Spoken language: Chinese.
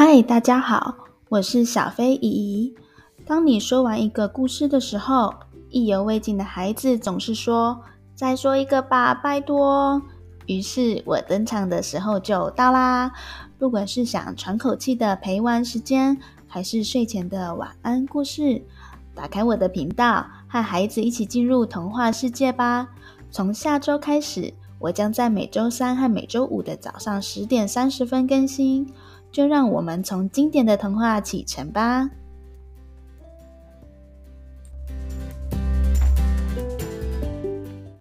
嗨，大家好，我是小飞姨姨。当你说完一个故事的时候，意犹未尽的孩子总是说：“再说一个吧，拜托。”于是我登场的时候就到啦。不管是想喘口气的陪玩时间，还是睡前的晚安故事，打开我的频道，和孩子一起进入童话世界吧。从下周开始，我将在每周三和每周五的早上十点三十分更新。就让我们从经典的童话启程吧。